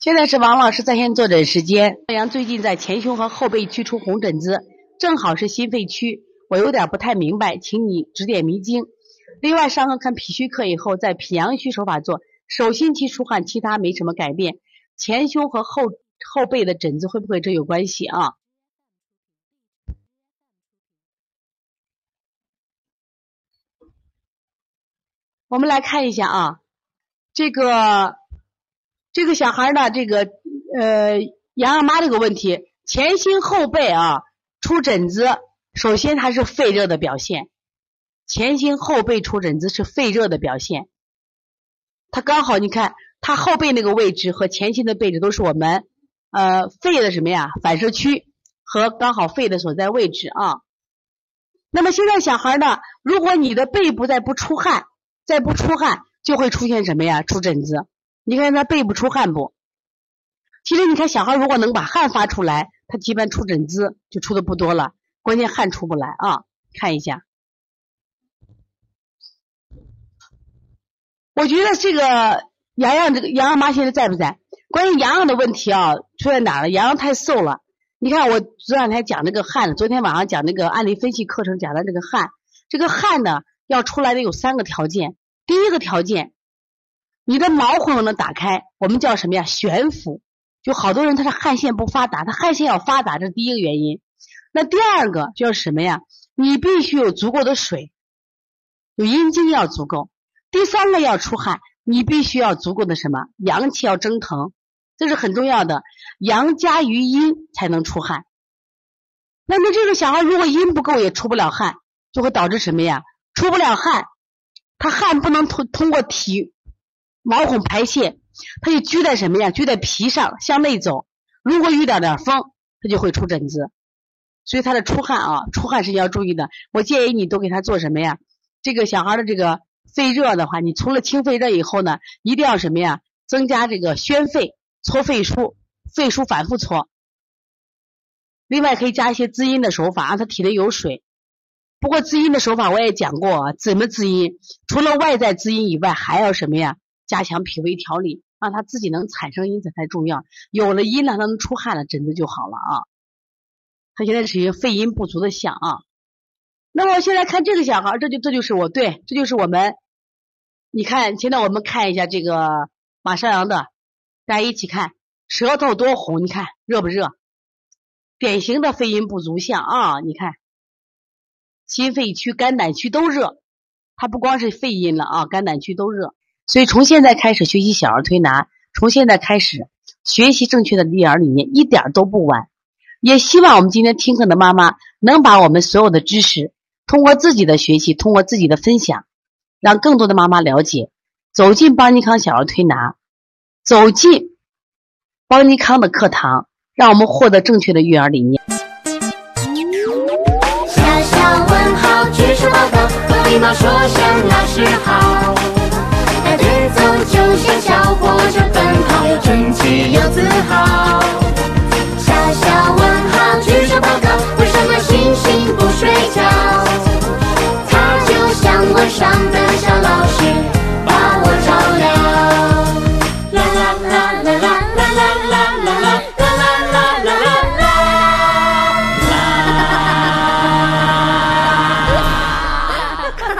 现在是王老师在线坐诊时间。太阳最近在前胸和后背区出红疹子正好是心肺区我有点不太明白请你指点迷津。另外上个看脾虚课以后在脾阳虚手法做手心期出汗其他没什么改变前胸和后后背的疹子会不会这有关系啊？我们来看一下啊，这个这个小孩呢，这个呃，杨二妈这个问题，前心后背啊出疹子，首先它是肺热的表现，前心后背出疹子是肺热的表现，它刚好你看，它后背那个位置和前心的位置都是我们呃肺的什么呀反射区和刚好肺的所在位置啊。那么现在小孩呢，如果你的背部再不出汗。再不出汗，就会出现什么呀？出疹子。你看他背部出汗不？其实你看小孩如果能把汗发出来，他基本出疹子就出的不多了。关键汗出不来啊！看一下，我觉得这个洋洋这个洋洋妈现在在不在？关于洋洋的问题啊，出在哪了？洋洋太瘦了。你看我这两天讲那个汗，昨天晚上讲那个案例分析课程讲的这个汗，这个汗呢要出来的有三个条件。第一个条件，你的毛孔能打开，我们叫什么呀？悬浮。就好多人他是汗腺不发达，他汗腺要发达，这是第一个原因。那第二个叫什么呀？你必须有足够的水，有阴精要足够。第三个要出汗，你必须要足够的什么？阳气要蒸腾，这是很重要的。阳加于阴才能出汗。那么这个小孩如果阴不够，也出不了汗，就会导致什么呀？出不了汗。他汗不能通通过体毛孔排泄，他就聚在什么呀？聚在皮上向内走。如果遇到点风，他就会出疹子。所以他的出汗啊，出汗是要注意的。我建议你都给他做什么呀？这个小孩的这个肺热的话，你除了清肺热以后呢，一定要什么呀？增加这个宣肺、搓肺腧、肺腧反复搓。另外可以加一些滋阴的手法，让他体内有水。不过滋阴的手法我也讲过啊，怎么滋阴？除了外在滋阴以外，还要什么呀？加强脾胃调理，让他自己能产生阴才重要。有了阴了，他能出汗了，疹子就好了啊。他现在是一个肺阴不足的象啊。那么我现在看这个小孩，这就这就是我对，这就是我们。你看，现在我们看一下这个马少阳的，大家一起看，舌头多红，你看热不热？典型的肺阴不足象啊，你看。心肺区、肝胆区都热，它不光是肺阴了啊，肝胆区都热。所以从现在开始学习小儿推拿，从现在开始学习正确的育儿理念，一点都不晚。也希望我们今天听课的妈妈能把我们所有的知识，通过自己的学习，通过自己的分享，让更多的妈妈了解，走进邦尼康小儿推拿，走进邦尼康的课堂，让我们获得正确的育儿理念。报告，和礼貌说声老师好，